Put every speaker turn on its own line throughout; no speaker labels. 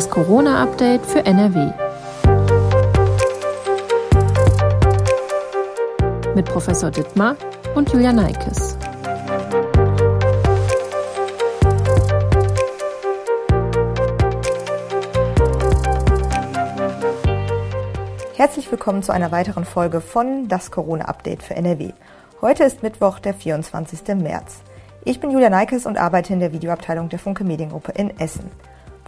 Das Corona-Update für NRW. Mit Professor Dittmar und Julia Neikes.
Herzlich willkommen zu einer weiteren Folge von Das Corona-Update für NRW. Heute ist Mittwoch, der 24. März. Ich bin Julia Neikes und arbeite in der Videoabteilung der Funke Mediengruppe in Essen.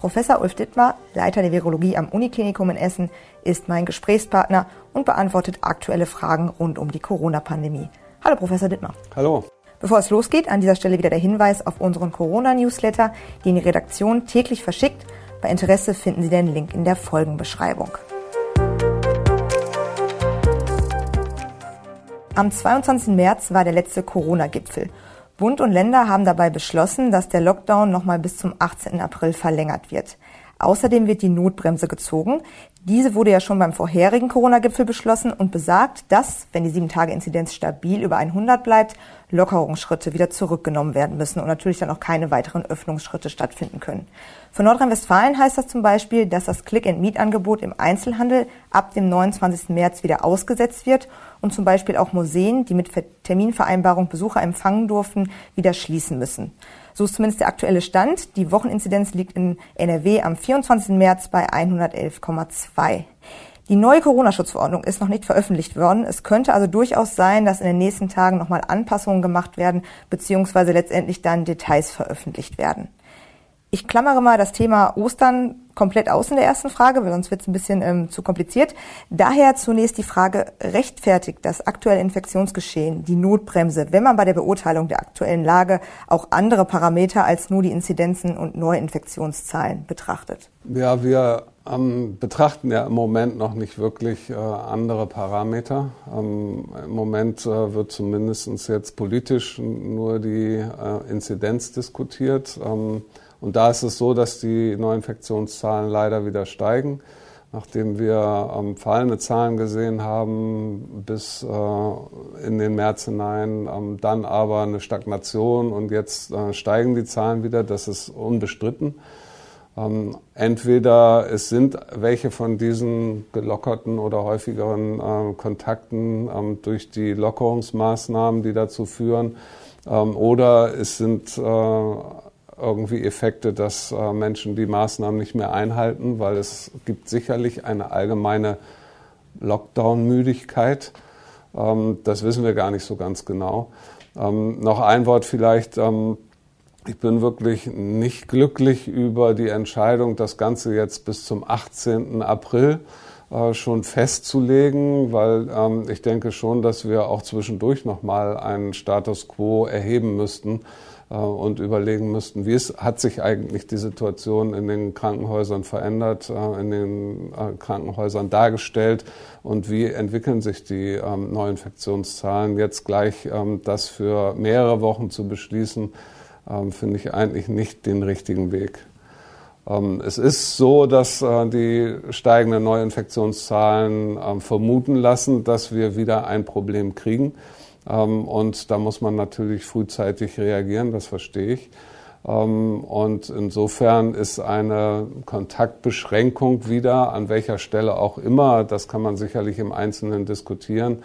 Professor Ulf Dittmar, Leiter der Virologie am Uniklinikum in Essen, ist mein Gesprächspartner und beantwortet aktuelle Fragen rund um die Corona-Pandemie. Hallo, Professor Dittmar.
Hallo.
Bevor es losgeht, an dieser Stelle wieder der Hinweis auf unseren Corona-Newsletter, den die Redaktion täglich verschickt. Bei Interesse finden Sie den Link in der Folgenbeschreibung. Am 22. März war der letzte Corona-Gipfel Bund und Länder haben dabei beschlossen, dass der Lockdown nochmal bis zum 18. April verlängert wird. Außerdem wird die Notbremse gezogen. Diese wurde ja schon beim vorherigen Corona-Gipfel beschlossen und besagt, dass, wenn die 7-Tage-Inzidenz stabil über 100 bleibt, Lockerungsschritte wieder zurückgenommen werden müssen und natürlich dann auch keine weiteren Öffnungsschritte stattfinden können. Für Nordrhein-Westfalen heißt das zum Beispiel, dass das Click-and-Meet-Angebot im Einzelhandel ab dem 29. März wieder ausgesetzt wird und zum Beispiel auch Museen, die mit Terminvereinbarung Besucher empfangen durften, wieder schließen müssen. So ist zumindest der aktuelle Stand. Die Wocheninzidenz liegt in NRW am 24. März bei 111,2. Die neue Corona-Schutzverordnung ist noch nicht veröffentlicht worden. Es könnte also durchaus sein, dass in den nächsten Tagen nochmal Anpassungen gemacht werden, beziehungsweise letztendlich dann Details veröffentlicht werden. Ich klammere mal das Thema Ostern komplett aus in der ersten Frage, weil sonst wird es ein bisschen ähm, zu kompliziert. Daher zunächst die Frage, rechtfertigt das aktuelle Infektionsgeschehen die Notbremse, wenn man bei der Beurteilung der aktuellen Lage auch andere Parameter als nur die Inzidenzen und Neuinfektionszahlen betrachtet?
Ja, wir ähm, betrachten ja im Moment noch nicht wirklich äh, andere Parameter. Ähm, Im Moment äh, wird zumindest jetzt politisch nur die äh, Inzidenz diskutiert. Und da ist es so, dass die Neuinfektionszahlen leider wieder steigen. Nachdem wir ähm, fallende Zahlen gesehen haben bis äh, in den März hinein, ähm, dann aber eine Stagnation und jetzt äh, steigen die Zahlen wieder, das ist unbestritten. Ähm, entweder es sind welche von diesen gelockerten oder häufigeren äh, Kontakten ähm, durch die Lockerungsmaßnahmen, die dazu führen, ähm, oder es sind äh, irgendwie Effekte, dass äh, Menschen die Maßnahmen nicht mehr einhalten, weil es gibt sicherlich eine allgemeine Lockdown-Müdigkeit. Ähm, das wissen wir gar nicht so ganz genau. Ähm, noch ein Wort vielleicht. Ähm, ich bin wirklich nicht glücklich über die Entscheidung, das Ganze jetzt bis zum 18. April äh, schon festzulegen, weil ähm, ich denke schon, dass wir auch zwischendurch nochmal einen Status quo erheben müssten und überlegen müssten, wie es, hat sich eigentlich die Situation in den Krankenhäusern verändert, äh, in den äh, Krankenhäusern dargestellt und wie entwickeln sich die ähm, Neuinfektionszahlen. Jetzt gleich ähm, das für mehrere Wochen zu beschließen, ähm, finde ich eigentlich nicht den richtigen Weg. Es ist so, dass die steigenden Neuinfektionszahlen vermuten lassen, dass wir wieder ein Problem kriegen. Ähm, und da muss man natürlich frühzeitig reagieren, das verstehe ich. Ähm, und insofern ist eine Kontaktbeschränkung wieder, an welcher Stelle auch immer, das kann man sicherlich im Einzelnen diskutieren,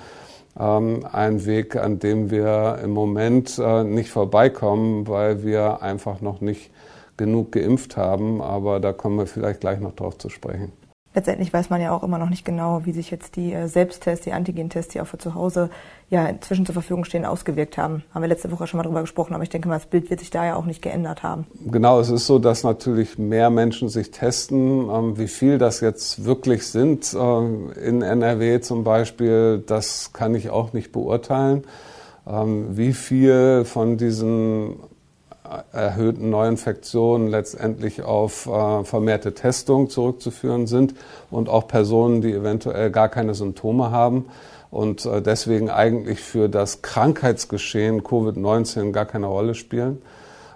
ähm, ein Weg, an dem wir im Moment äh, nicht vorbeikommen, weil wir einfach noch nicht genug geimpft haben. Aber da kommen wir vielleicht gleich noch drauf zu sprechen
letztendlich weiß man ja auch immer noch nicht genau, wie sich jetzt die äh, Selbsttests, die Antigentests, die auch für zu Hause ja inzwischen zur Verfügung stehen, ausgewirkt haben. Haben wir letzte Woche schon mal drüber gesprochen, aber ich denke mal, das Bild wird sich da ja auch nicht geändert haben.
Genau, es ist so, dass natürlich mehr Menschen sich testen. Ähm, wie viel das jetzt wirklich sind ähm, in NRW zum Beispiel, das kann ich auch nicht beurteilen. Ähm, wie viel von diesen erhöhten Neuinfektionen letztendlich auf äh, vermehrte Testung zurückzuführen sind und auch Personen, die eventuell gar keine Symptome haben und äh, deswegen eigentlich für das Krankheitsgeschehen Covid-19 gar keine Rolle spielen.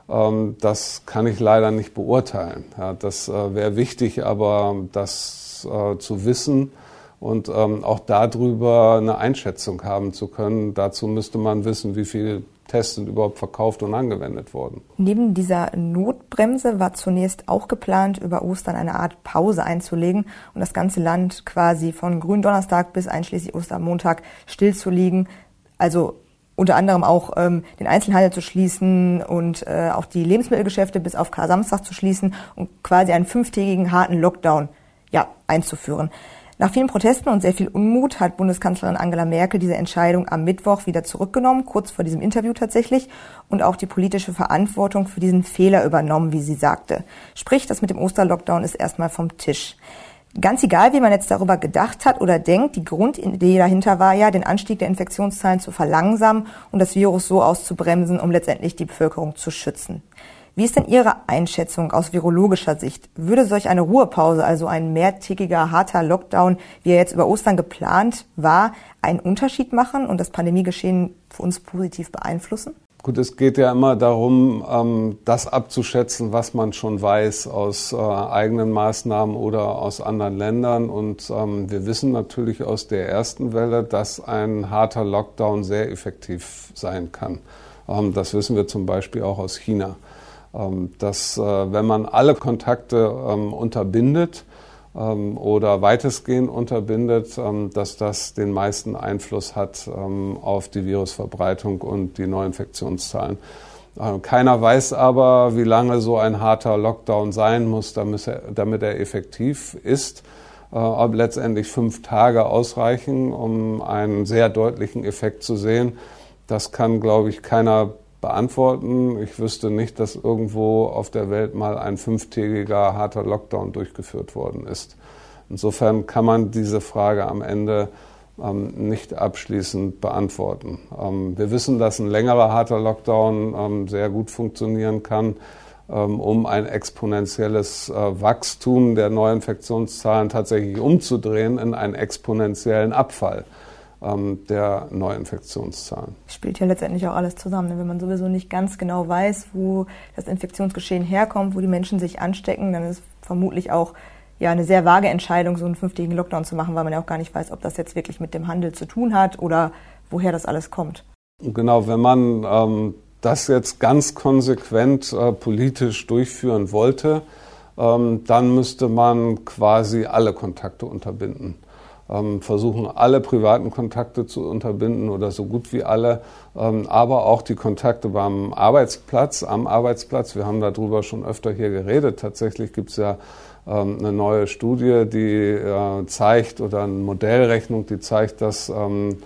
Ähm, das kann ich leider nicht beurteilen. Ja, das äh, wäre wichtig, aber das äh, zu wissen und ähm, auch darüber eine Einschätzung haben zu können. Dazu müsste man wissen, wie viel Tests überhaupt verkauft und angewendet worden.
Neben dieser Notbremse war zunächst auch geplant, über Ostern eine Art Pause einzulegen und das ganze Land quasi von Gründonnerstag bis einschließlich Ostermontag stillzulegen. Also unter anderem auch ähm, den Einzelhandel zu schließen und äh, auch die Lebensmittelgeschäfte bis auf Kar-Samstag zu schließen und quasi einen fünftägigen harten Lockdown ja, einzuführen. Nach vielen Protesten und sehr viel Unmut hat Bundeskanzlerin Angela Merkel diese Entscheidung am Mittwoch wieder zurückgenommen, kurz vor diesem Interview tatsächlich, und auch die politische Verantwortung für diesen Fehler übernommen, wie sie sagte. Sprich, das mit dem Osterlockdown ist erstmal vom Tisch. Ganz egal, wie man jetzt darüber gedacht hat oder denkt, die Grundidee dahinter war ja, den Anstieg der Infektionszahlen zu verlangsamen und das Virus so auszubremsen, um letztendlich die Bevölkerung zu schützen. Wie ist denn Ihre Einschätzung aus virologischer Sicht? Würde solch eine Ruhepause, also ein mehrtägiger harter Lockdown, wie er jetzt über Ostern geplant war, einen Unterschied machen und das Pandemiegeschehen für uns positiv beeinflussen?
Gut, es geht ja immer darum, ähm, das abzuschätzen, was man schon weiß aus äh, eigenen Maßnahmen oder aus anderen Ländern. Und ähm, wir wissen natürlich aus der ersten Welle, dass ein harter Lockdown sehr effektiv sein kann. Ähm, das wissen wir zum Beispiel auch aus China. Dass, äh, wenn man alle Kontakte unterbindet, ähm, oder weitestgehend unterbindet, ähm, dass das den meisten Einfluss hat ähm, auf die Virusverbreitung und die Neuinfektionszahlen. Keiner weiß aber, wie lange so ein harter Lockdown sein muss, damit er, damit er effektiv ist. Äh, ob letztendlich fünf Tage ausreichen, um einen sehr deutlichen Effekt zu sehen, das kann, glaube ich, keiner beantworten. Ich wüsste nicht, dass irgendwo auf der Welt mal ein fünftägiger harter Lockdown durchgeführt worden ist. Insofern kann man diese Frage am Ende ähm, nicht abschließend beantworten. Ähm, wir wissen, dass ein längerer harter Lockdown ähm, sehr gut funktionieren kann, ähm, um ein exponentielles äh, Wachstum der Neuinfektionszahlen tatsächlich umzudrehen in einen exponentiellen Abfall der Neuinfektionszahlen.
Spielt ja letztendlich auch alles zusammen. Ne? Wenn man sowieso nicht ganz genau weiß, wo das Infektionsgeschehen herkommt, wo die Menschen sich anstecken, dann ist vermutlich auch ja eine sehr vage Entscheidung, so einen fünftägigen Lockdown zu machen, weil man ja auch gar nicht weiß, ob das jetzt wirklich mit dem Handel zu tun hat oder woher das alles kommt.
Genau, wenn man ähm, das jetzt ganz konsequent äh, politisch durchführen wollte, ähm, dann müsste man quasi alle Kontakte unterbinden ähm, versuchen alle privaten Kontakte zu unterbinden oder so gut wie alle, ähm, aber auch die Kontakte beim Arbeitsplatz, am Arbeitsplatz. Wir haben darüber schon öfter hier geredet. Tatsächlich gibt es ja ähm, eine neue Studie, die äh, zeigt oder eine Modellrechnung, die zeigt, dass ähm,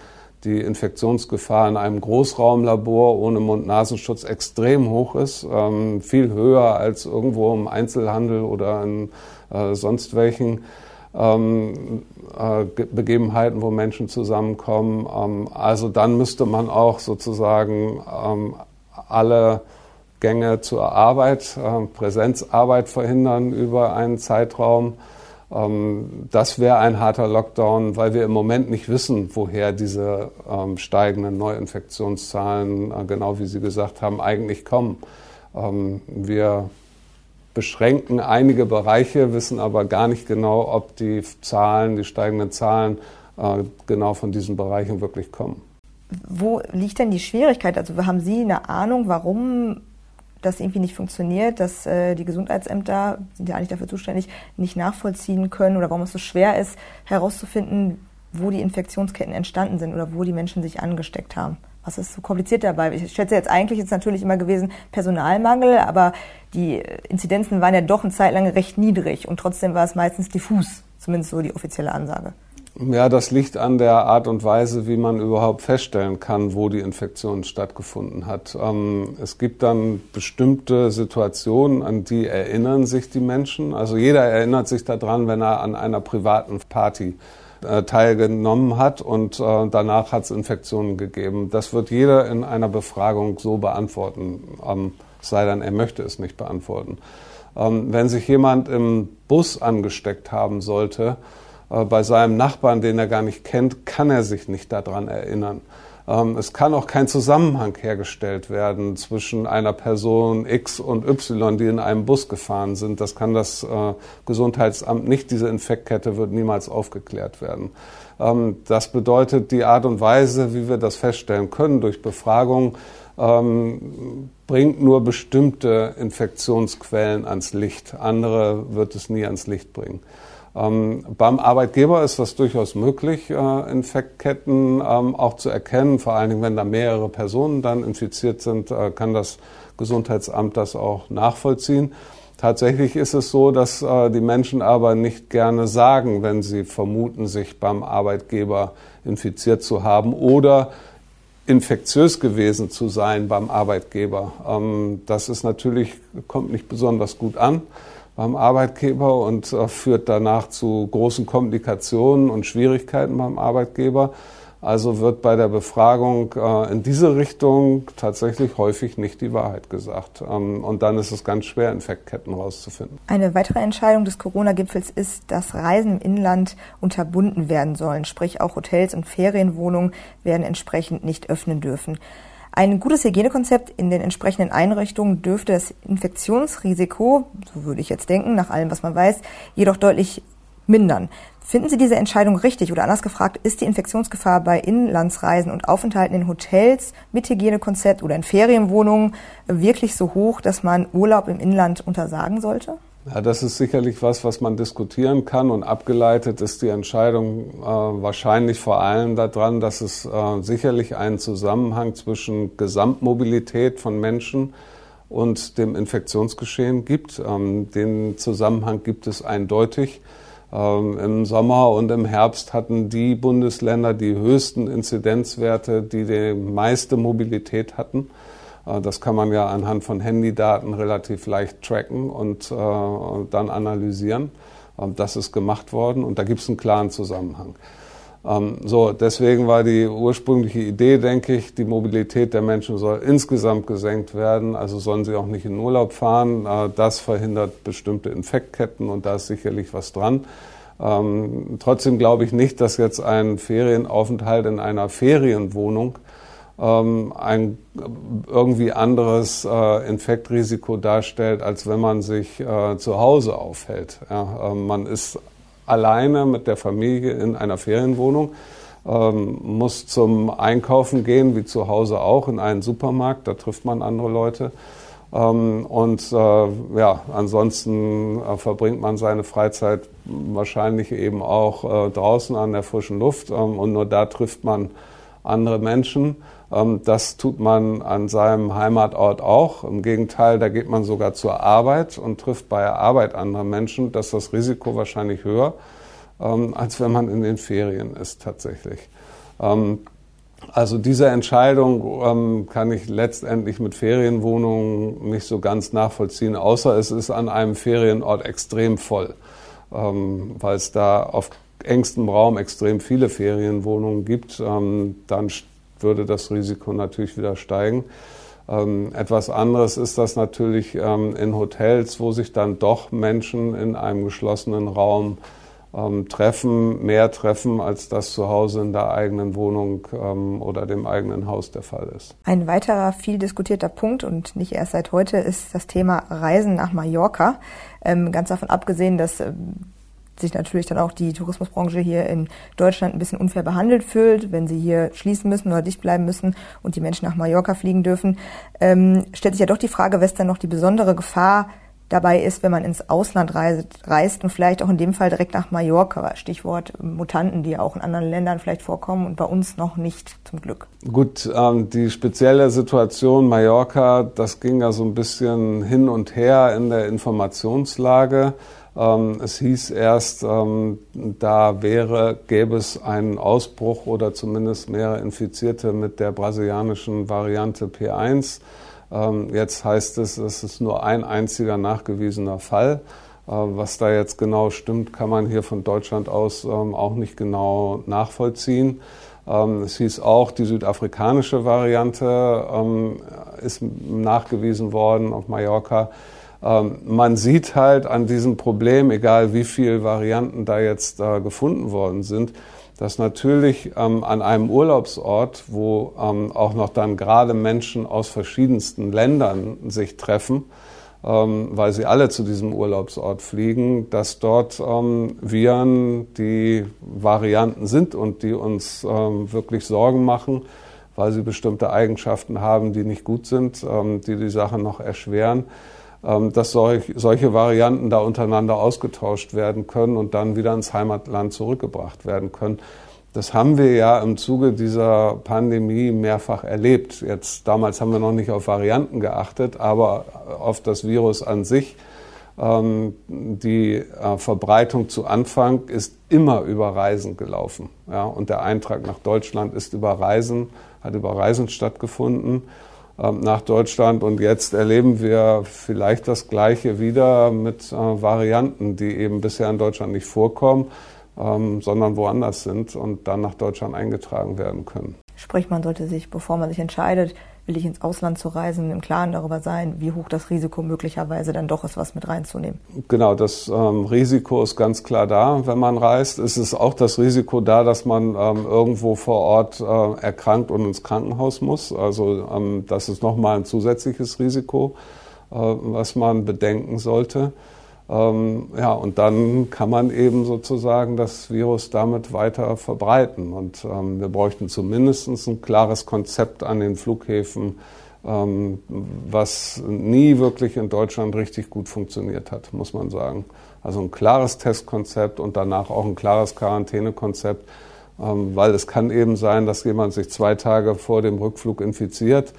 die Infektionsgefahr in einem Großraumlabor ohne Mund-Nasenschutz extrem hoch ist, ähm, viel höher als irgendwo im Einzelhandel oder in äh, sonst welchen ähm, äh, Begebenheiten, wo Menschen zusammenkommen. Ähm, also dann müsste man auch sozusagen ähm, alle Gänge zur Arbeit, äh, Präsenzarbeit verhindern über einen Zeitraum. Ähm, das wäre ein harter Lockdown, weil wir im Moment nicht wissen, woher diese ähm, steigenden Neuinfektionszahlen, äh, genau wie Sie gesagt haben, eigentlich kommen. Ähm, wir beschränken einige Bereiche, wissen aber gar nicht genau, ob die Zahlen, die steigenden Zahlen äh, genau von diesen Bereichen wirklich kommen.
Wo liegt denn die Schwierigkeit? Also haben Sie eine Ahnung, warum das irgendwie nicht funktioniert, dass äh, die Gesundheitsämter, sind ja eigentlich dafür zuständig, nicht nachvollziehen können oder warum es so schwer ist, herauszufinden, wo die Infektionsketten entstanden sind oder wo die Menschen sich angesteckt haben? Was ist so kompliziert dabei? Ich schätze jetzt eigentlich ist natürlich immer gewesen Personalmangel, aber die Inzidenzen waren ja doch eine Zeit lang recht niedrig und trotzdem war es meistens diffus, zumindest so die offizielle Ansage.
Ja, das liegt an der Art und Weise, wie man überhaupt feststellen kann, wo die Infektion stattgefunden hat. Ähm, es gibt dann bestimmte Situationen, an die erinnern sich die Menschen. Also jeder erinnert sich daran, wenn er an einer privaten Party äh, teilgenommen hat und äh, danach hat es Infektionen gegeben. Das wird jeder in einer Befragung so beantworten, ähm, sei denn, er möchte es nicht beantworten. Ähm, wenn sich jemand im Bus angesteckt haben sollte, äh, bei seinem Nachbarn, den er gar nicht kennt, kann er sich nicht daran erinnern. Ähm, es kann auch kein Zusammenhang hergestellt werden zwischen einer Person X und Y, die in einem Bus gefahren sind. Das kann das äh, Gesundheitsamt nicht. Diese Infektkette wird niemals aufgeklärt werden. Ähm, das bedeutet, die Art und Weise, wie wir das feststellen können durch Befragung, ähm, bringt nur bestimmte Infektionsquellen ans Licht. Andere wird es nie ans Licht bringen. Ähm, beim Arbeitgeber ist das durchaus möglich, äh, Infektketten ähm, auch zu erkennen. Vor allen Dingen, wenn da mehrere Personen dann infiziert sind, äh, kann das Gesundheitsamt das auch nachvollziehen. Tatsächlich ist es so, dass äh, die Menschen aber nicht gerne sagen, wenn sie vermuten, sich beim Arbeitgeber infiziert zu haben oder infektiös gewesen zu sein beim Arbeitgeber. Ähm, das ist natürlich, kommt nicht besonders gut an beim Arbeitgeber und äh, führt danach zu großen Komplikationen und Schwierigkeiten beim Arbeitgeber. Also wird bei der Befragung äh, in diese Richtung tatsächlich häufig nicht die Wahrheit gesagt. Ähm, und dann ist es ganz schwer, Infektketten rauszufinden.
Eine weitere Entscheidung des Corona-Gipfels ist, dass Reisen im Inland unterbunden werden sollen. Sprich, auch Hotels und Ferienwohnungen werden entsprechend nicht öffnen dürfen. Ein gutes Hygienekonzept in den entsprechenden Einrichtungen dürfte das Infektionsrisiko, so würde ich jetzt denken, nach allem, was man weiß, jedoch deutlich mindern. Finden Sie diese Entscheidung richtig oder anders gefragt, ist die Infektionsgefahr bei Inlandsreisen und Aufenthalten in Hotels mit Hygienekonzept oder in Ferienwohnungen wirklich so hoch, dass man Urlaub im Inland untersagen sollte?
Ja, das ist sicherlich was, was man diskutieren kann und abgeleitet ist die Entscheidung äh, wahrscheinlich vor allem daran, dass es äh, sicherlich einen Zusammenhang zwischen Gesamtmobilität von Menschen und dem Infektionsgeschehen gibt. Ähm, den Zusammenhang gibt es eindeutig. Ähm, Im Sommer und im Herbst hatten die Bundesländer die höchsten Inzidenzwerte, die die meiste Mobilität hatten. Äh, das kann man ja anhand von Handydaten relativ leicht tracken und äh, dann analysieren. Ähm, das ist gemacht worden und da gibt es einen klaren Zusammenhang. Ähm, so, deswegen war die ursprüngliche Idee, denke ich, die Mobilität der Menschen soll insgesamt gesenkt werden. Also sollen sie auch nicht in Urlaub fahren. Äh, das verhindert bestimmte Infektketten und da ist sicherlich was dran. Ähm, trotzdem glaube ich nicht, dass jetzt ein Ferienaufenthalt in einer Ferienwohnung ein irgendwie anderes äh, Infektrisiko darstellt, als wenn man sich äh, zu Hause aufhält. Ja, äh, man ist alleine mit der Familie in einer Ferienwohnung, ähm, muss zum Einkaufen gehen, wie zu Hause auch, in einen Supermarkt, da trifft man andere Leute. Ähm, und äh, ja, ansonsten verbringt man seine Freizeit wahrscheinlich eben auch draußen an der frischen Luft ähm, und nur da trifft man andere Menschen. Ähm, das tut man an seinem Heimatort auch. Im Gegenteil, da geht man sogar zur Arbeit und trifft bei der Arbeit andere Menschen. Das ist das Risiko wahrscheinlich höher, als wenn man in den Ferien ist tatsächlich. Also diese Entscheidung ähm, kann ich letztendlich mit Ferienwohnungen nicht so ganz nachvollziehen, außer es ist an einem Ferienort extrem voll, ähm, weil es da auf engstem Raum extrem viele Ferienwohnungen gibt. Ähm, dann würde das Risiko natürlich wieder steigen. Ähm, etwas anderes ist das natürlich ähm, in Hotels, wo sich dann doch Menschen in einem geschlossenen Raum ähm, treffen, mehr treffen, als das zu Hause in der eigenen Wohnung ähm, oder dem eigenen Haus der Fall ist.
Ein weiterer viel diskutierter Punkt und nicht erst seit heute ist das Thema Reisen nach Mallorca. Ähm, ganz davon abgesehen, dass ähm, sich natürlich dann auch die Tourismusbranche hier in Deutschland ein bisschen unfair behandelt fühlt, wenn sie hier schließen müssen oder dicht bleiben müssen und die Menschen nach Mallorca fliegen dürfen, ähm, stellt sich ja doch die Frage, was dann noch die besondere Gefahr dabei ist, wenn man ins Ausland reist, reist und vielleicht auch in dem Fall direkt nach Mallorca. Stichwort Mutanten, die auch in anderen Ländern vielleicht vorkommen und bei uns noch nicht zum Glück.
Gut, ähm, die spezielle Situation Mallorca, das ging ja so ein bisschen hin und her in der Informationslage. Ähm, es hieß erst, ähm, da wäre, gäbe es einen Ausbruch oder zumindest mehrere Infizierte mit der brasilianischen Variante P1. Ähm, jetzt heißt es, es ist nur ein einziger nachgewiesener Fall. Äh, was da jetzt genau stimmt, kann man hier von Deutschland aus ähm, auch nicht genau nachvollziehen. Ähm, es hieß auch, die südafrikanische Variante ist nachgewiesen worden auf Mallorca. Man sieht halt an diesem Problem, egal wie viele Varianten da jetzt äh, gefunden worden sind, dass natürlich ähm, an einem Urlaubsort, wo ähm, auch noch dann gerade Menschen aus verschiedensten Ländern sich treffen, ähm, weil sie alle zu diesem Urlaubsort fliegen, dass dort ähm, Viren die Varianten sind und die uns ähm, wirklich Sorgen machen, weil sie bestimmte Eigenschaften haben, die nicht gut sind, ähm, die die Sache noch erschweren, ähm, dass solch, solche Varianten da untereinander ausgetauscht werden können und dann wieder ins Heimatland zurückgebracht werden können. Das haben wir ja im Zuge dieser Pandemie mehrfach erlebt. Jetzt damals haben wir noch nicht auf Varianten geachtet, aber auf das Virus an sich. Ähm, die äh, Verbreitung zu Anfang ist immer über Reisen gelaufen. Ja, und der Eintrag nach Deutschland ist über Reisen, hat über Reisen stattgefunden ähm, nach Deutschland. Und jetzt erleben wir vielleicht das Gleiche wieder mit äh, Varianten, die eben bisher in Deutschland nicht vorkommen ähm, sondern woanders sind und dann nach Deutschland eingetragen werden können.
Sprich, man sollte sich, bevor man sich entscheidet, will ich ins Ausland zu reisen, im Klaren darüber sein, wie hoch das Risiko möglicherweise dann doch ist, was mit reinzunehmen.
Genau, das ähm, Risiko ist ganz klar da, wenn man reist. Es ist auch das Risiko da, dass man ähm, irgendwo vor Ort äh, erkrankt und ins Krankenhaus muss. Also ähm, das ist nochmal ein zusätzliches Risiko, äh, was man bedenken sollte. Ähm, ja, und dann kann man eben sozusagen das Virus damit weiter verbreiten. Und ähm, wir bräuchten zumindest ein klares Konzept an den Flughäfen, ähm, was nie wirklich in Deutschland richtig gut funktioniert hat, muss man sagen. Also ein klares Testkonzept und danach auch ein klares Quarantänekonzept, ähm, weil es kann eben sein, dass jemand sich zwei Tage vor dem Rückflug infiziert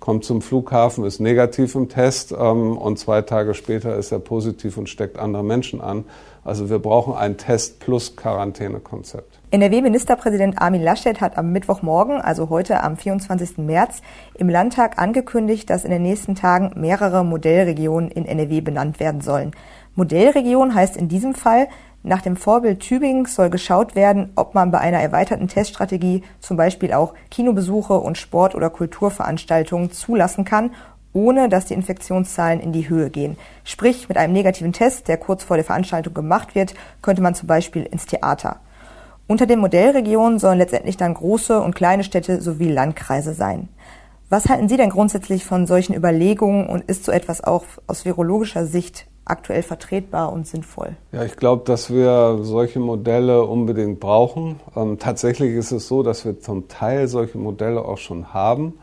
kommt zum Flughafen, ist negativ im Test ähm, und zwei Tage später ist er positiv und steckt andere Menschen an. Also wir brauchen ein Test plus Quarantänekonzept.
NRW-Ministerpräsident Armin Laschet hat am Mittwochmorgen, also heute am 24. März, im Landtag angekündigt, dass in den nächsten Tagen mehrere Modellregionen in NRW benannt werden sollen. Modellregion heißt in diesem Fall, nach dem Vorbild Tübingens soll geschaut werden, ob man bei einer erweiterten Teststrategie zum Beispiel auch Kinobesuche und Sport- oder Kulturveranstaltungen zulassen kann, ohne dass die Infektionszahlen in die Höhe gehen. Sprich, mit einem negativen Test, der kurz vor der Veranstaltung gemacht wird, könnte man zum Beispiel ins Theater. Unter den Modellregionen sollen letztendlich dann große und kleine Städte sowie Landkreise sein. Was halten Sie denn grundsätzlich von solchen Überlegungen und ist so etwas auch aus virologischer Sicht aktuell vertretbar und sinnvoll?
Ja, ich glaube, dass wir solche Modelle unbedingt brauchen. Ähm, tatsächlich ist es so, dass wir zum Teil solche Modelle auch schon haben.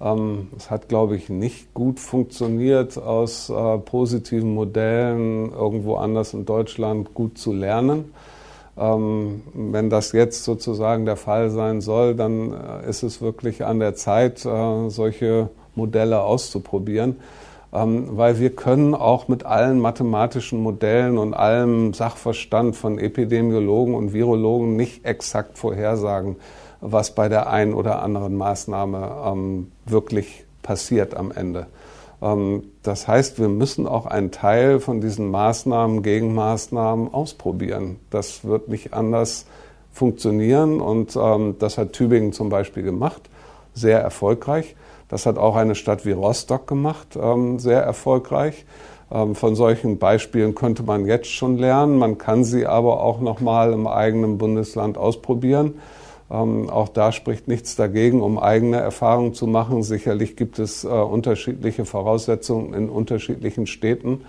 Ähm, es hat, glaube ich, nicht gut funktioniert, aus äh, positiven Modellen irgendwo anders in Deutschland gut zu lernen. Ähm, wenn das jetzt sozusagen der Fall sein soll, dann äh, ist es wirklich an der Zeit, äh, solche Modelle auszuprobieren. Ähm, weil wir können auch mit allen mathematischen Modellen und allem Sachverstand von Epidemiologen und Virologen nicht exakt vorhersagen, was bei der einen oder anderen Maßnahme ähm, wirklich passiert am Ende. Ähm, das heißt, wir müssen auch einen Teil von diesen Maßnahmen, Gegenmaßnahmen ausprobieren. Das wird nicht anders funktionieren und das hat Tübingen zum Beispiel gemacht, sehr erfolgreich. Das hat auch eine Stadt wie Rostock gemacht, ähm, sehr erfolgreich. Ähm, von solchen Beispielen könnte man jetzt schon lernen. Man kann sie aber auch noch mal im eigenen Bundesland ausprobieren. Ähm, auch da spricht nichts dagegen, um eigene Erfahrungen zu machen. Sicherlich gibt es äh, unterschiedliche Voraussetzungen in unterschiedlichen Städten,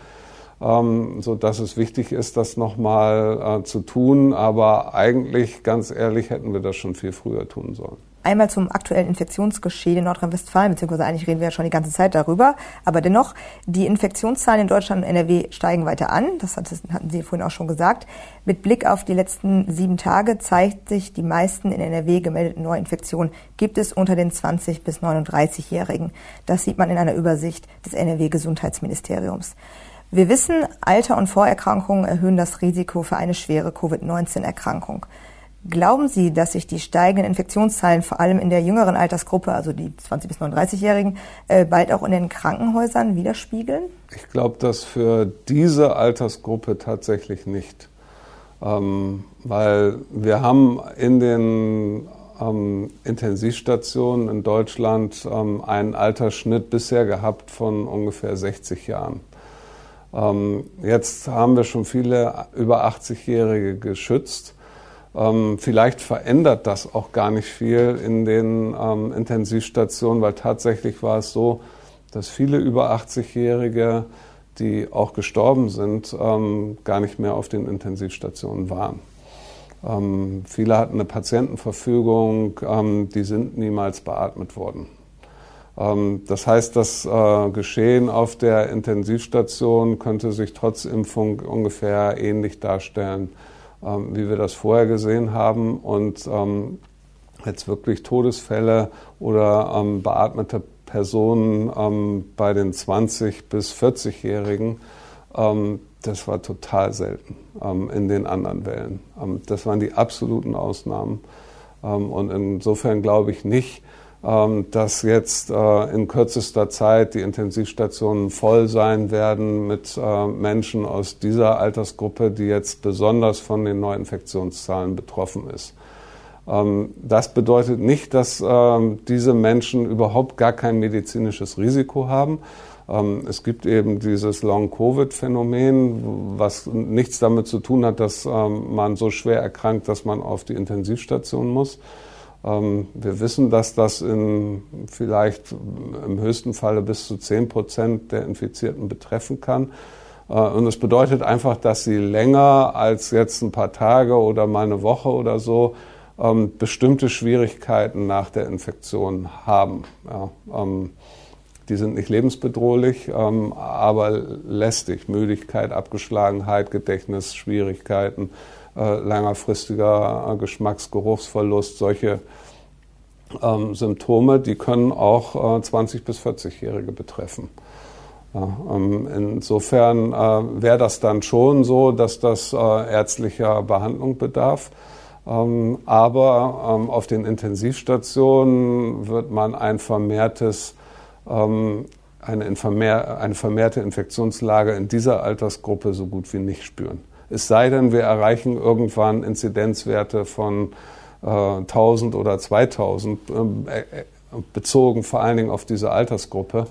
ähm, so dass es wichtig ist, das nochmal äh, zu tun. Aber eigentlich, ganz ehrlich, hätten wir das schon viel früher tun sollen.
Einmal zum aktuellen Infektionsgeschehen in Nordrhein-Westfalen, beziehungsweise eigentlich reden wir ja schon die ganze Zeit darüber. Aber dennoch, die Infektionszahlen in Deutschland und NRW steigen weiter an. Das hatten Sie vorhin auch schon gesagt. Mit Blick auf die letzten sieben Tage zeigt sich, die meisten in NRW gemeldeten Neuinfektionen gibt es unter den 20 bis 39-Jährigen. Das sieht man in einer Übersicht des NRW-Gesundheitsministeriums. Wir wissen, Alter und Vorerkrankungen erhöhen das Risiko für eine schwere Covid-19-Erkrankung. Glauben Sie, dass sich die steigenden Infektionszahlen vor allem in der jüngeren Altersgruppe, also die 20- bis 39-Jährigen, äh, bald auch in den Krankenhäusern widerspiegeln?
Ich glaube, dass für diese Altersgruppe tatsächlich nicht. Ähm, weil wir haben in den ähm, Intensivstationen in Deutschland ähm, einen Altersschnitt bisher gehabt von ungefähr 60 Jahren. Ähm, jetzt haben wir schon viele über 80-Jährige geschützt. Ähm, vielleicht verändert das auch gar nicht viel in den ähm, Intensivstationen, weil tatsächlich war es so, dass viele über 80-Jährige, die auch gestorben sind, ähm, gar nicht mehr auf den Intensivstationen waren. Ähm, viele hatten eine Patientenverfügung, ähm, die sind niemals beatmet worden. Ähm, das heißt, das äh, Geschehen auf der Intensivstation könnte sich trotz Impfung ungefähr ähnlich darstellen, ähm, wie wir das vorher gesehen haben. Und ähm, jetzt wirklich Todesfälle oder beatmete Personen bei den 20- bis 40-Jährigen, das war total selten in den anderen Wellen. das waren die absoluten Ausnahmen. und insofern glaube ich nicht, ähm, dass jetzt äh, in kürzester Zeit die Intensivstationen voll sein werden mit äh, Menschen aus dieser Altersgruppe, die jetzt besonders von den Neuinfektionszahlen betroffen ist. Ähm, das bedeutet nicht, dass ähm, diese Menschen überhaupt gar kein medizinisches Risiko haben. Es gibt eben dieses Long-Covid-Phänomen, was nichts damit zu tun hat, dass man so schwer erkrankt, dass man auf die Intensivstation muss ähm, wir wissen, dass das in vielleicht im höchsten Falle bis zu 10 Prozent der Infizierten betreffen kann. Äh, und es bedeutet einfach, dass sie länger als jetzt ein paar Tage oder mal eine Woche oder so ähm, bestimmte Schwierigkeiten nach der Infektion haben. Ähm, die sind nicht lebensbedrohlich, aber lästig. Müdigkeit, Abgeschlagenheit, Gedächtnisschwierigkeiten äh, längerfristiger äh, Geschmacksgeruchsverlust, solche ähm, Symptome, die können auch äh, 20- bis 40-Jährige betreffen. Ja, ähm, insofern äh, wäre das dann schon so, dass das äh, ärztlicher Behandlung bedarf. Ähm, aber ähm, auf den Intensivstationen wird man ein vermehrtes, ähm, eine, eine vermehrte Infektionslage in dieser Altersgruppe so gut wie nicht spüren. Es sei denn, wir erreichen irgendwann Inzidenzwerte von äh, 1000 oder 2000, ähm, äh, äh, bezogen vor allen Dingen auf diese Altersgruppe.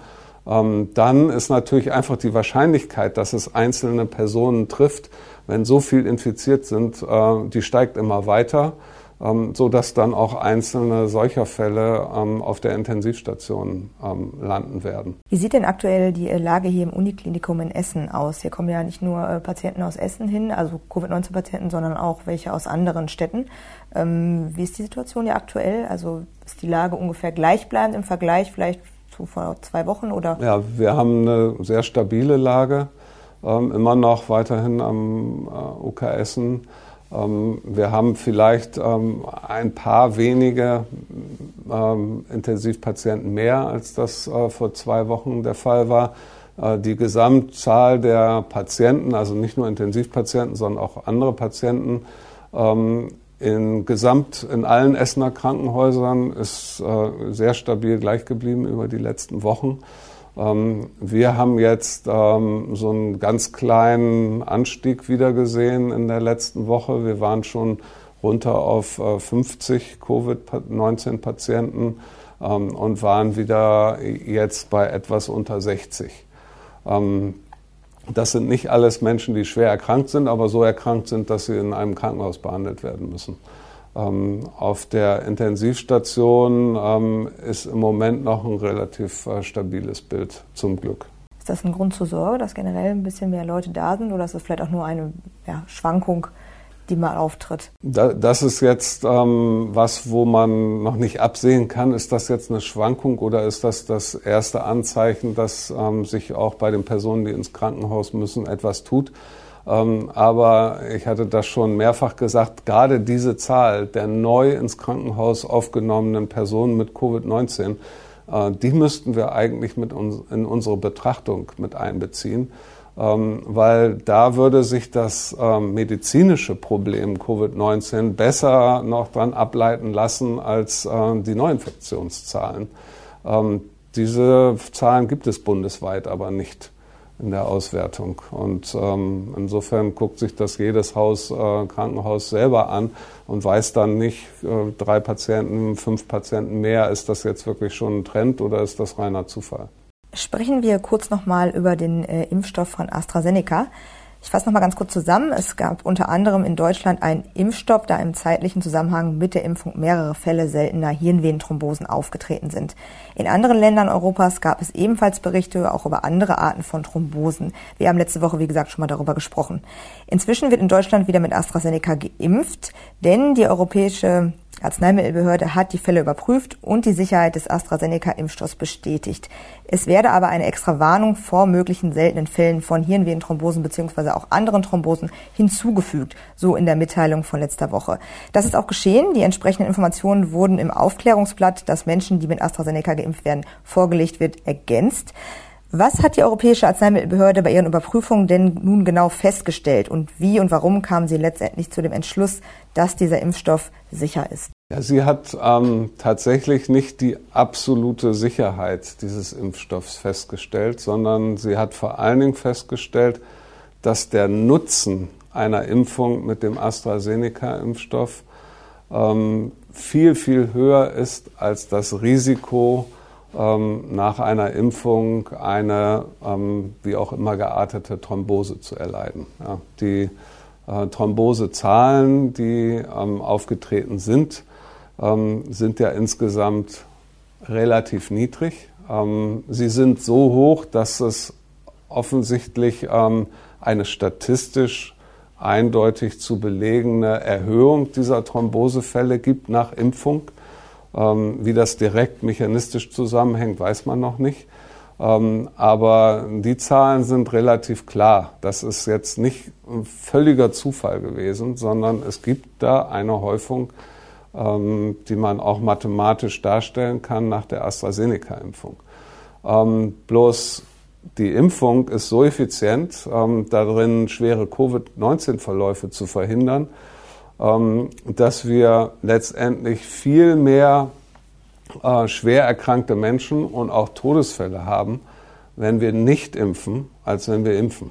Ähm, dann ist natürlich einfach die Wahrscheinlichkeit, dass es einzelne Personen trifft, wenn so viel infiziert sind, äh, die steigt immer weiter ähm, so dass dann auch einzelne solcher Fälle ähm, auf der Intensivstation ähm, landen werden.
Wie sieht denn aktuell die äh, Lage hier im Uniklinikum in Essen aus? Hier kommen ja nicht nur äh, Patienten aus Essen hin, also Covid-19-Patienten, sondern auch welche aus anderen Städten. Ähm, wie ist die Situation hier aktuell? Also ist die Lage ungefähr gleichbleibend im Vergleich vielleicht zu vor zwei Wochen oder?
Ja, wir haben eine sehr stabile Lage, ähm, immer noch weiterhin am äh, UK Essen. Ähm, wir haben vielleicht ähm, ein paar wenige ähm, Intensivpatienten mehr, als das äh, vor zwei Wochen der Fall war. Äh, die Gesamtzahl der Patienten, also nicht nur Intensivpatienten, sondern auch andere Patienten, in Gesamt in allen Essener Krankenhäusern ist äh, sehr stabil gleich geblieben über die letzten Wochen. Ähm, wir haben jetzt ähm, so einen ganz kleinen Anstieg wieder gesehen in der letzten Woche. Wir waren schon runter auf 50 äh, Covid-19-Patienten ähm, und waren wieder jetzt bei etwas unter 60. Das sind nicht alles Menschen, die schwer erkrankt sind, aber so erkrankt sind, dass sie in einem Krankenhaus behandelt werden müssen. Ähm, auf der Intensivstation ähm, ist im Moment noch ein relativ äh, stabiles Bild, zum Glück.
Ist das ein Grund zur Sorge, dass generell ein bisschen mehr Leute da sind oder ist das vielleicht auch nur eine ja, Schwankung, die mal auftritt?
das ist jetzt ähm, was, wo man noch nicht absehen kann. Ist das jetzt eine Schwankung oder ist das das erste Anzeichen, dass ähm, sich auch bei den Personen, die ins Krankenhaus müssen, etwas tut? Ähm, aber ich hatte das schon mehrfach gesagt, gerade diese Zahl der neu ins Krankenhaus aufgenommenen Personen mit Covid-19, äh, die müssten wir eigentlich mit uns, in unsere Betrachtung mit einbeziehen, ähm, weil da würde sich das ähm, medizinische Problem Covid-19 besser noch dran ableiten lassen als äh, die Neuinfektionszahlen. diese Zahlen gibt es bundesweit aber nicht in der Auswertung. Und ähm, insofern guckt sich das jedes Haus, äh, Krankenhaus selber an und weiß dann nicht, äh, drei Patienten, fünf Patienten mehr, ist das jetzt wirklich schon ein Trend oder ist das reiner Zufall?
Sprechen wir kurz nochmal über den äh, Impfstoff von AstraZeneca. Ich fasse nochmal ganz kurz zusammen. Es gab unter anderem in Deutschland einen Impfstopp, da im zeitlichen Zusammenhang mit der Impfung mehrere Fälle seltener Hirnvenenthrombosen aufgetreten sind. In anderen Ländern Europas gab es ebenfalls Berichte auch über andere Arten von Thrombosen. Wir haben letzte Woche, wie gesagt, schon mal darüber gesprochen. Inzwischen wird in Deutschland wieder mit AstraZeneca geimpft, denn die Europäische Arzneimittelbehörde hat die Fälle überprüft und die Sicherheit des AstraZeneca-Impfstoffs bestätigt. Es werde aber eine extra Warnung vor möglichen seltenen Fällen von Hirnvenenthrombosen bzw. auch anderen Thrombosen hinzugefügt, so in der Mitteilung von letzter Woche. Das ist auch geschehen. Die entsprechenden Informationen wurden im Aufklärungsblatt, das Menschen, die mit AstraZeneca geimpft werden, vorgelegt wird, ergänzt. Was hat die Europäische Arzneimittelbehörde bei ihren Überprüfungen denn nun genau festgestellt und wie und warum kamen sie letztendlich zu dem Entschluss, dass dieser Impfstoff sicher ist?
Ja, sie hat ähm, tatsächlich nicht die absolute Sicherheit dieses Impfstoffs festgestellt, sondern sie hat vor allen Dingen festgestellt, dass der Nutzen einer Impfung mit dem AstraZeneca-Impfstoff ähm, viel, viel höher ist als das Risiko, ähm, nach einer Impfung eine ähm, wie auch immer geartete Thrombose zu erleiden. Ja, die äh, Thrombosezahlen, die ähm, aufgetreten sind, ähm, sind ja insgesamt relativ niedrig. Ähm, sie sind so hoch, dass es offensichtlich ähm, eine statistisch eindeutig zu belegene Erhöhung dieser Thrombosefälle gibt nach Impfung. Ähm, wie das direkt mechanistisch zusammenhängt, weiß man noch nicht. Ähm, aber die Zahlen sind relativ klar. Das ist jetzt nicht völliger Zufall gewesen, sondern es gibt da eine Häufung, ähm, die man auch mathematisch darstellen kann nach der AstraZeneca-Impfung. bloß die Impfung ist so effizient, darin schwere Covid-19-Verläufe zu verhindern, dass wir letztendlich viel mehr äh, schwer erkrankte Menschen und auch Todesfälle haben, wenn wir nicht impfen, als wenn wir impfen.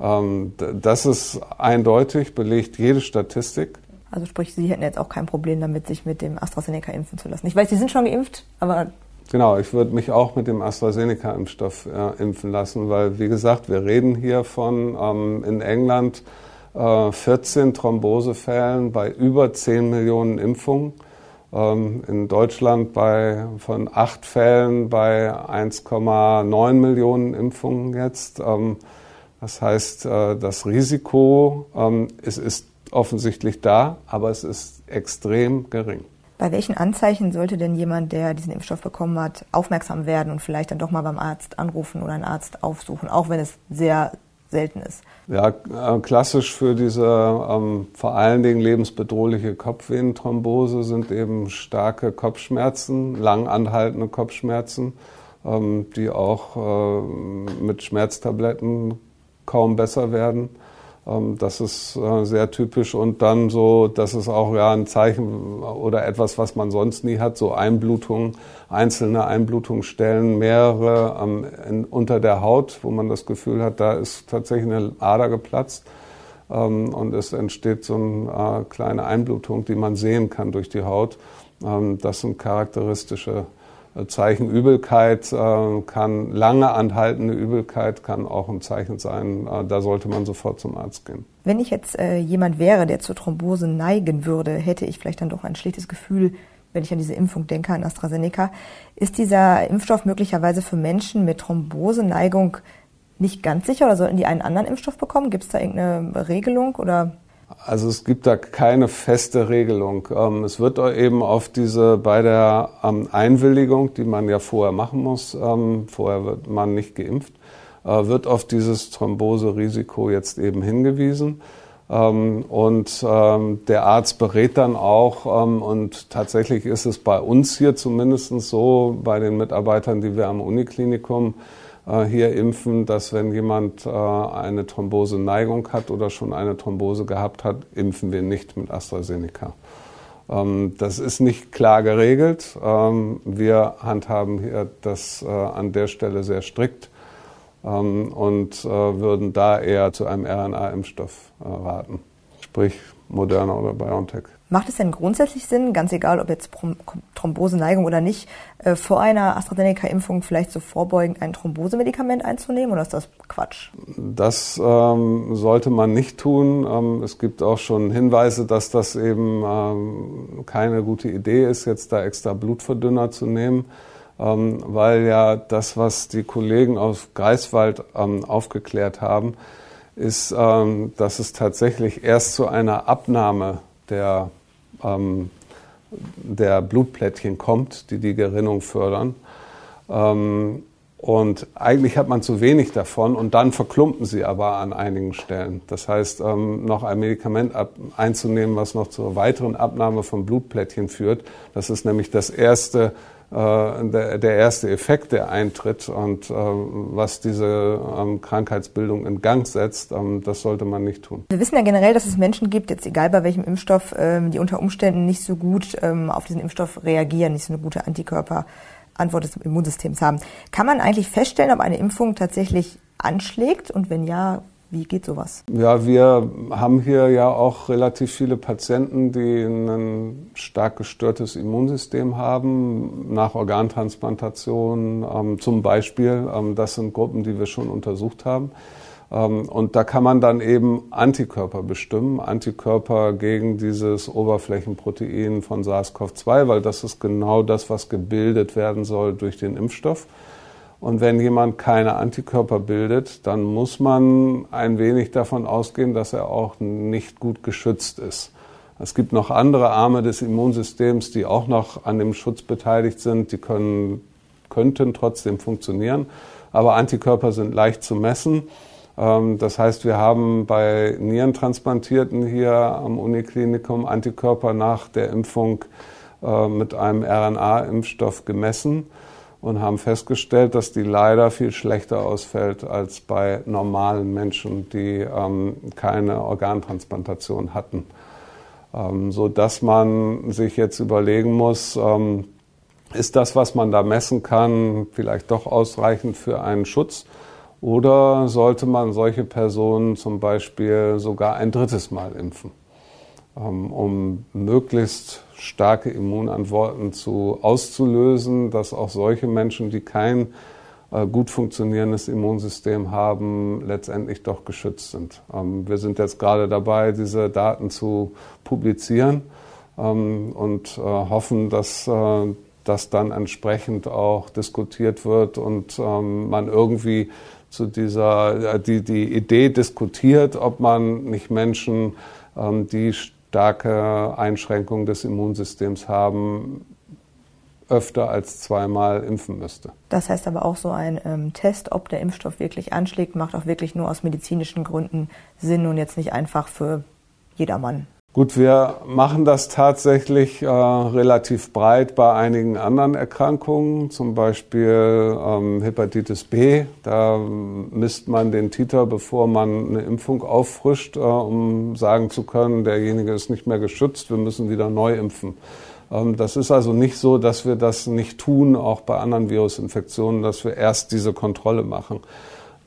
Ähm, das ist eindeutig, belegt jede Statistik.
Also sprich, Sie hätten jetzt auch kein Problem damit, sich mit dem AstraZeneca impfen zu lassen. Ich weiß, Sie sind schon geimpft, aber
Genau, ich würde mich auch mit dem AstraZeneca-Impfstoff äh, impfen lassen, weil, wie gesagt, wir reden hier von ähm, in England 14 äh, Thrombosefällen bei über 10 Millionen Impfungen. Ähm, in Deutschland bei, von acht Fällen bei 1,9 Millionen Impfungen jetzt. Ähm, das heißt, äh, das Risiko ähm, es ist offensichtlich da, aber es ist extrem gering.
Bei welchen Anzeichen sollte denn jemand, der diesen Impfstoff bekommen hat, aufmerksam werden und vielleicht dann doch mal beim Arzt anrufen oder einen Arzt aufsuchen, auch wenn es sehr selten ist.
Ja, äh, klassisch für diese ähm, vor allen Dingen lebensbedrohliche Kopfvenenthrombose sind eben starke Kopfschmerzen, lang anhaltende Kopfschmerzen, ähm, die auch äh, mit Schmerztabletten kaum besser werden. Ähm, das ist äh, sehr typisch. Und dann so, das ist auch ja ein Zeichen oder etwas, was man sonst nie hat, so Einblutungen, einzelne Einblutungsstellen, mehrere ähm, unter der Haut, wo man das Gefühl hat, da ist tatsächlich eine Ader geplatzt. Ähm, und es entsteht so eine äh, kleine Einblutung, die man sehen kann durch die Haut. Das sind charakteristische Zeichen Übelkeit äh, kann lange anhaltende Übelkeit kann auch ein Zeichen sein. Äh, da sollte man sofort zum Arzt gehen.
Wenn ich jetzt äh, jemand wäre, der zur Thrombose neigen würde, hätte ich vielleicht dann doch ein schlechtes Gefühl, wenn ich an diese Impfung denke, an AstraZeneca. Ist dieser Impfstoff möglicherweise für Menschen mit Thromboseneigung nicht ganz sicher oder sollten die einen anderen Impfstoff bekommen? Gibt es da irgendeine Regelung oder
also es gibt da keine feste Regelung. Ähm, es wird eben auf diese bei der ähm, Einwilligung, die man ja vorher machen muss, ähm, vorher wird man nicht geimpft, äh, wird auf dieses Thromboserisiko jetzt eben hingewiesen. Und der Arzt berät dann auch, und tatsächlich ist es bei uns hier zumindest so, bei den Mitarbeitern, die wir am Uniklinikum äh, hier impfen, dass wenn jemand äh, eine Thromboseneigung hat oder schon eine Thrombose gehabt hat, impfen wir nicht mit AstraZeneca. Ähm, das ist nicht klar geregelt. Ähm, wir handhaben hier das äh, an der Stelle sehr strikt ähm, und würden da eher zu einem RNA-Impfstoff raten, sprich Moderna oder BioNTech.
Macht es denn grundsätzlich Sinn, ganz egal ob jetzt Thromboseneigung oder nicht, äh, vor einer AstraZeneca-Impfung vielleicht so vorbeugend ein Thrombosemedikament einzunehmen oder ist das Quatsch?
Das ähm, sollte man nicht tun. Ähm, es gibt auch schon Hinweise, dass das eben ähm, keine gute Idee ist, jetzt da extra Blutverdünner zu nehmen, ähm, weil ja das, was die Kollegen aus Greifswald ähm, aufgeklärt haben, ist, ähm, dass es tatsächlich erst zu einer Abnahme der, ähm, der Blutplättchen kommt, die die Gerinnung fördern. Ähm, und eigentlich hat man zu wenig davon und dann verklumpen sie aber an einigen Stellen. Das heißt, ähm, noch ein Medikament einzunehmen, was noch zur weiteren Abnahme von Blutplättchen führt, das ist nämlich das erste der, der, erste Effekt, der eintritt und äh, was diese ähm, Krankheitsbildung in Gang setzt, ähm, das sollte man nicht tun.
Wir wissen ja generell, dass es Menschen gibt, jetzt egal bei welchem Impfstoff, ähm, die unter Umständen nicht so gut ähm, auf diesen Impfstoff reagieren, nicht so eine gute Antikörperantwort des Immunsystems haben. Kann man eigentlich feststellen, ob eine Impfung tatsächlich anschlägt und wenn ja, wie geht sowas?
Ja, wir haben hier ja auch relativ viele Patienten, die ein stark gestörtes Immunsystem haben, nach Organtransplantation ähm, zum Beispiel. Ähm, das sind Gruppen, die wir schon untersucht haben. Ähm, und da kann man dann eben Antikörper bestimmen, Antikörper gegen dieses Oberflächenprotein von SARS-CoV-2, weil das ist genau das, was gebildet werden soll durch den Impfstoff. Und wenn jemand keine Antikörper bildet, dann muss man ein wenig davon ausgehen, dass er auch nicht gut geschützt ist. Es gibt noch andere Arme des Immunsystems, die auch noch an dem Schutz beteiligt sind. Die können, könnten trotzdem funktionieren. Aber Antikörper sind leicht zu messen. Ähm, das heißt, wir haben bei Nierentransplantierten hier am Uniklinikum Antikörper nach der Impfung äh, mit einem RNA-Impfstoff gemessen und haben festgestellt, dass die leider viel schlechter ausfällt als bei normalen Menschen, die ähm, keine Organtransplantation hatten. Ähm, so dass man sich jetzt überlegen muss, ähm, ist das, was man da messen kann, vielleicht doch ausreichend für einen Schutz? Oder sollte man solche Personen zum Beispiel sogar ein drittes Mal impfen, ähm, um möglichst starke Immunantworten zu auszulösen, dass auch solche Menschen, die kein äh, gut funktionierendes Immunsystem haben, letztendlich doch geschützt sind. Ähm, wir sind jetzt gerade dabei, diese Daten zu publizieren ähm, und äh, hoffen, dass äh, das dann entsprechend auch diskutiert wird und ähm, man irgendwie zu dieser die, die Idee diskutiert, ob man nicht Menschen, die starke Einschränkungen des Immunsystems haben, öfter als zweimal impfen müsste.
Das heißt aber auch so ein ähm, Test, ob der Impfstoff wirklich anschlägt, macht auch wirklich nur aus medizinischen Gründen Sinn und jetzt nicht einfach für jedermann.
Gut, wir machen das tatsächlich äh, relativ breit bei einigen anderen Erkrankungen, zum Beispiel ähm, Hepatitis B. Da misst man den Titer, bevor man eine Impfung auffrischt, äh, um sagen zu können, derjenige ist nicht mehr geschützt, wir müssen wieder neu impfen. Ähm, das ist also nicht so, dass wir das nicht tun, auch bei anderen Virusinfektionen, dass wir erst diese Kontrolle machen.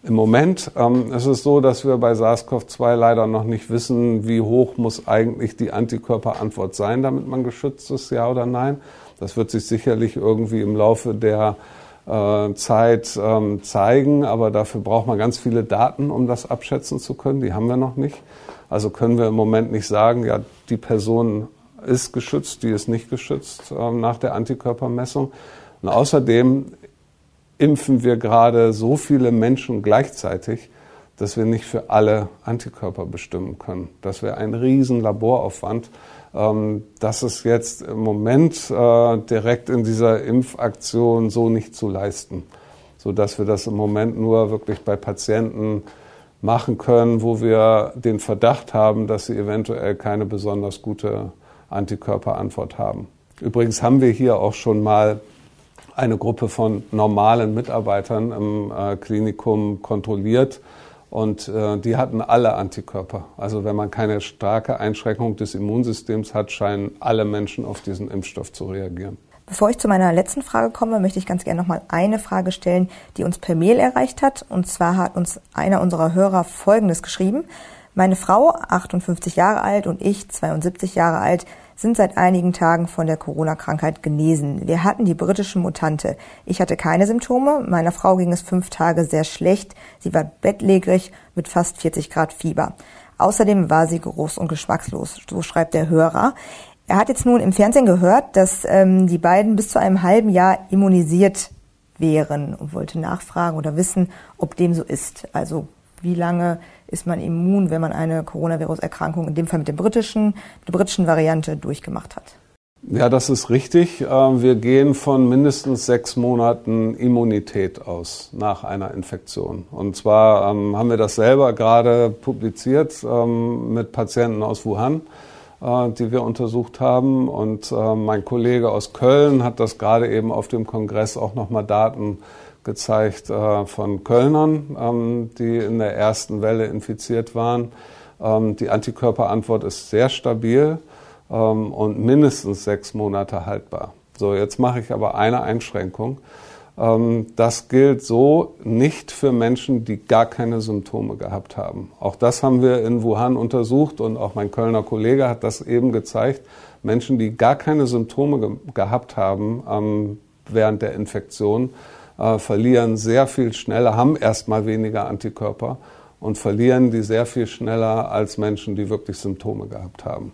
Im Moment ähm, ist es so, dass wir bei SARS-CoV-2 leider noch nicht wissen, wie hoch muss eigentlich die Antikörperantwort sein, damit man geschützt ist, ja oder nein. Das wird sich sicherlich irgendwie im Laufe der äh, Zeit ähm, zeigen, aber dafür braucht man ganz viele Daten, um das abschätzen zu können. Die haben wir noch nicht. Also können wir im Moment nicht sagen, ja, die Person ist geschützt, die ist nicht geschützt äh, nach der Antikörpermessung. Und außerdem impfen wir gerade so viele Menschen gleichzeitig, dass wir nicht für alle Antikörper bestimmen können. Das wäre ein riesen Laboraufwand. Ähm, das ist jetzt im Moment äh, direkt in dieser Impfaktion so nicht zu leisten, sodass wir das im Moment nur wirklich bei Patienten machen können, wo wir den Verdacht haben, dass sie eventuell keine besonders gute Antikörperantwort haben. Übrigens haben wir hier auch schon mal eine Gruppe von normalen Mitarbeitern im äh, Klinikum kontrolliert und äh, die hatten alle Antikörper. Also wenn man keine starke Einschränkung des Immunsystems hat, scheinen alle Menschen auf diesen Impfstoff zu reagieren.
Bevor ich zu meiner letzten Frage komme, möchte ich ganz gerne noch mal eine Frage stellen, die uns per Mail erreicht hat. Und zwar hat uns einer unserer Hörer Folgendes geschrieben. Meine Frau, 58 Jahre alt, und ich, 72 Jahre alt, sind seit einigen Tagen von der Corona-Krankheit genesen. Wir hatten die britische Mutante. Ich hatte keine Symptome. Meiner Frau ging es fünf Tage sehr schlecht. Sie war bettlägerig mit fast 40 Grad Fieber. Außerdem war sie geruchs- und geschmackslos. So schreibt der Hörer. Er hat jetzt nun im Fernsehen gehört, dass ähm, die beiden bis zu einem halben Jahr immunisiert wären und wollte nachfragen oder wissen, ob dem so ist. Also wie lange ist man immun, wenn man eine Coronavirus-Erkrankung, in dem Fall mit, dem britischen, der britischen Variante, durchgemacht hat.
Ja, das ist richtig. Äh, wir gehen von mindestens sechs Monaten Immunität aus nach einer Infektion. Und zwar ähm, haben wir das selber gerade publiziert ähm, mit Patienten aus Wuhan, äh, die wir untersucht haben. Und äh, mein Kollege aus Köln hat das gerade eben auf dem Kongress auch nochmal Daten gezeigt äh, von Kölnern, ähm, die in der ersten Welle infiziert waren. Ähm, die Antikörperantwort ist sehr stabil ähm, und mindestens sechs Monate haltbar. So, jetzt mache ich aber eine Einschränkung. Das gilt so nicht für Menschen, die gar keine Symptome gehabt haben. Auch das haben wir in Wuhan untersucht und auch mein Kölner Kollege hat das eben gezeigt. Menschen, die gar keine Symptome ge gehabt haben während der Infektion, äh, verlieren sehr viel schneller, haben erstmal weniger Antikörper und verlieren die sehr viel schneller als Menschen, die wirklich Symptome gehabt haben.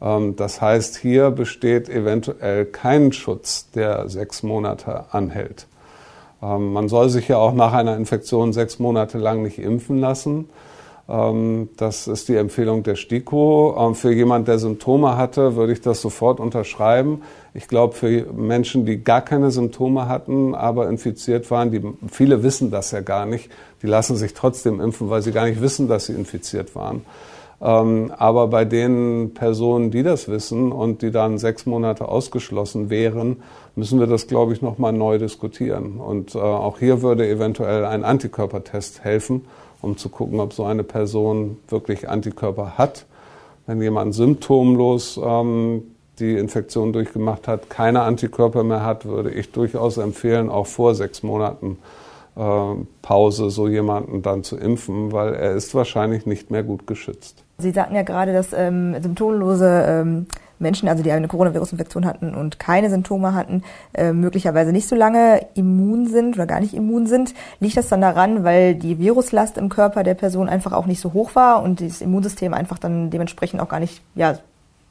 Ähm, das heißt, hier besteht eventuell kein Schutz, der sechs Monate anhält. Ähm, man soll sich ja auch nach einer Infektion sechs Monate lang nicht impfen lassen. Ähm, das ist die Empfehlung der STIKO. Ähm, für jemand, der Symptome hatte, würde ich das sofort unterschreiben. Ich glaube, für Menschen, die gar keine Symptome hatten, aber infiziert waren, die, viele wissen das ja gar nicht, die lassen sich trotzdem impfen, weil sie gar nicht wissen, dass sie infiziert waren. Ähm, aber bei den Personen, die das wissen und die dann sechs Monate ausgeschlossen wären, müssen wir das, glaube ich, nochmal neu diskutieren. Und äh, auch hier würde eventuell ein Antikörpertest helfen um zu gucken, ob so eine Person wirklich Antikörper hat. Wenn jemand symptomlos ähm, die Infektion durchgemacht hat, keine Antikörper mehr hat, würde ich durchaus empfehlen, auch vor sechs Monaten äh, Pause so jemanden dann zu impfen, weil er ist wahrscheinlich nicht mehr gut geschützt.
Sie sagten ja gerade, dass ähm, symptomlose ähm, Menschen, also die eine Coronavirus-Infektion hatten und keine Symptome hatten, äh, möglicherweise nicht so lange immun sind oder gar nicht immun sind. Liegt das dann daran, weil die Viruslast im Körper der Person einfach auch nicht so hoch war und das Immunsystem einfach dann dementsprechend auch gar nicht ja,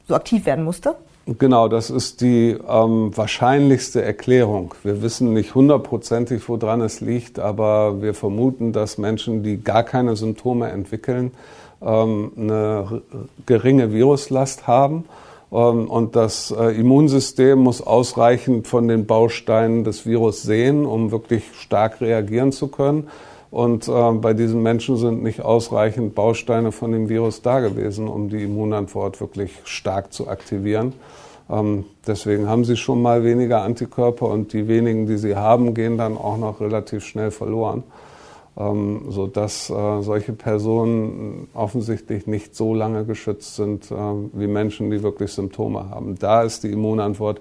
so aktiv werden musste?
Genau, das ist die ähm, wahrscheinlichste Erklärung. Wir wissen nicht hundertprozentig, woran es liegt, aber wir vermuten, dass Menschen, die gar keine Symptome entwickeln, ähm, eine geringe Viruslast haben ähm, und das äh, Immunsystem muss ausreichend von den Bausteinen des Virus sehen, um wirklich stark reagieren zu können. Und äh, bei diesen Menschen sind nicht ausreichend Bausteine von dem Virus da gewesen, um die Immunantwort wirklich stark zu aktivieren. Ähm, deswegen haben sie schon mal weniger Antikörper und die wenigen, die sie haben, gehen dann auch noch relativ schnell verloren ähm, sodass äh, solche Personen offensichtlich nicht so lange geschützt sind äh, wie Menschen, die wirklich Symptome haben. Da ist die Immunantwort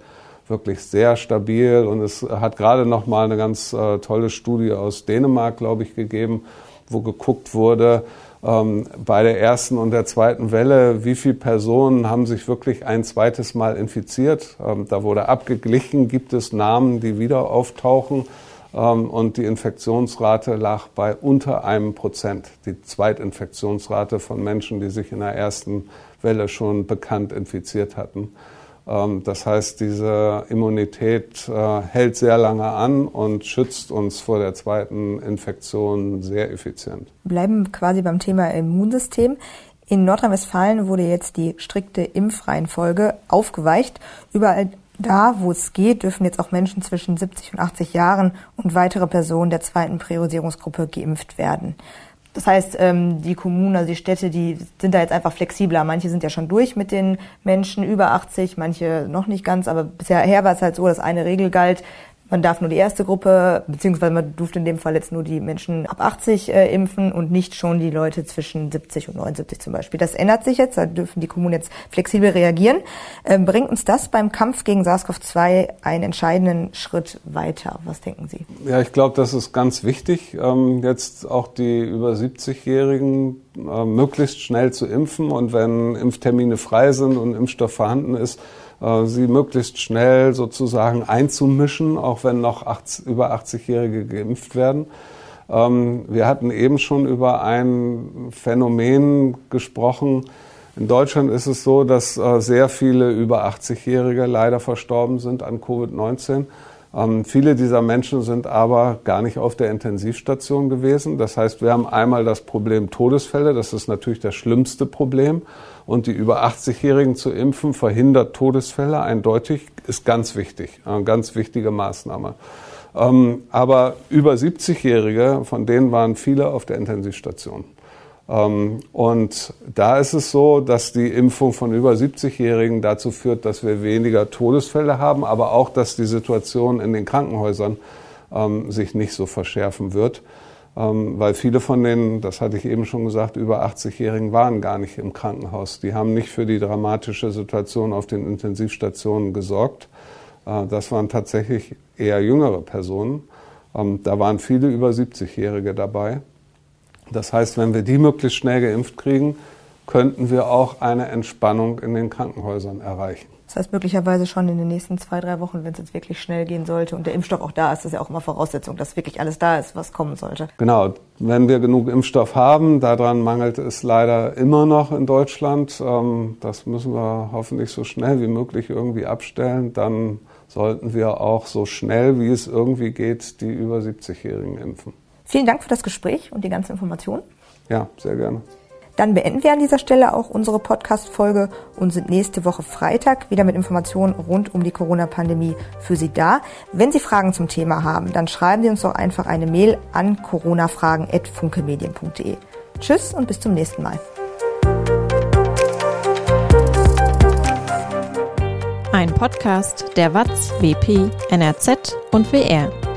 wirklich sehr stabil und es hat gerade noch mal eine ganz äh, tolle Studie aus Dänemark, glaube ich, gegeben, wo geguckt wurde, ähm, bei der ersten und der zweiten Welle, wie viele Personen haben sich wirklich ein zweites Mal infiziert. Ähm, da wurde abgeglichen, gibt es Namen, die wieder auftauchen. Ähm, und die Infektionsrate lag bei unter einem Prozent. Die Zweitinfektionsrate von Menschen, die sich in der ersten Welle schon bekannt infiziert hatten. Ähm, das heißt, diese Immunität äh, hält sehr lange an und schützt uns vor der zweiten Infektion sehr effizient.
Bleiben quasi beim Thema Immunsystem. In Nordrhein-Westfalen wurde jetzt die strikte Impfreihenfolge aufgeweicht. Überall da, wo es geht, dürfen jetzt auch Menschen zwischen 70 und 80 Jahren und weitere Personen der zweiten Priorisierungsgruppe geimpft werden. Das heißt, ähm, die Kommunen, also die Städte, die sind da jetzt einfach flexibler. Manche sind ja schon durch mit den Menschen über 80, manche noch nicht ganz. Aber bisher war es halt so, dass eine Regel galt, man darf nur die erste Gruppe, beziehungsweise man durfte in dem Fall jetzt nur die Menschen ab 80 äh, impfen und nicht schon die Leute zwischen 70 und 79 zum Beispiel. Das ändert sich jetzt, da dürfen die Kommunen jetzt flexibel reagieren. Ähm, bringt uns das beim Kampf gegen SARS-CoV-2 einen entscheidenden Schritt weiter? Was denken Sie?
Ja, ich glaube, das ist ganz wichtig, ähm, jetzt auch die über 70-Jährigen äh, möglichst schnell zu impfen und wenn Impftermine frei sind und Impfstoff vorhanden ist, sie möglichst schnell sozusagen einzumischen, auch wenn noch 80, über 80-Jährige geimpft werden. Ähm, wir hatten eben schon über ein Phänomen gesprochen. In Deutschland ist es so, dass äh, sehr viele über 80-Jährige leider verstorben sind an Covid-19. Ähm, viele dieser Menschen sind aber gar nicht auf der Intensivstation gewesen. Das heißt, wir haben einmal das Problem Todesfälle. Das ist natürlich das schlimmste Problem. Und die über 80-Jährigen zu impfen verhindert Todesfälle eindeutig, ist ganz wichtig, eine ganz wichtige Maßnahme. Ähm, aber über 70-Jährige, von denen waren viele auf der Intensivstation. Ähm, und da ist es so, dass die Impfung von über 70-Jährigen dazu führt, dass wir weniger Todesfälle haben, aber auch, dass die Situation in den Krankenhäusern ähm, sich nicht so verschärfen wird. Ähm, weil viele von denen, das hatte ich eben schon gesagt, über 80-Jährigen waren gar nicht im Krankenhaus. Die haben nicht für die dramatische Situation auf den Intensivstationen gesorgt. Äh, das waren tatsächlich eher jüngere Personen. Da waren viele über 70-Jährige dabei. Das heißt, wenn wir die möglichst schnell geimpft kriegen, könnten wir auch eine Entspannung in den Krankenhäusern erreichen.
Das heißt möglicherweise schon in den nächsten zwei, drei Wochen, wenn es jetzt wirklich schnell gehen sollte und der Impfstoff auch da ist, das ist ja auch immer Voraussetzung, dass wirklich alles da ist, was kommen sollte.
Genau, wenn wir genug Impfstoff haben, daran mangelt es leider immer noch in Deutschland. Ähm, das müssen wir hoffentlich so schnell wie möglich irgendwie abstellen. Dann sollten wir auch so schnell wie es irgendwie geht die über 70-Jährigen impfen.
Vielen Dank für das Gespräch und die ganze Information.
Ja, sehr gerne.
Dann beenden wir an dieser Stelle auch unsere Podcast-Folge und sind nächste Woche Freitag wieder mit Informationen rund um die Corona-Pandemie für Sie da. Wenn Sie Fragen zum Thema haben, dann schreiben Sie uns doch einfach eine Mail an coronafragen.funkemedien.de. Tschüss und bis zum nächsten Mal.
Ein Podcast der WAZ, WP, NRZ und WR.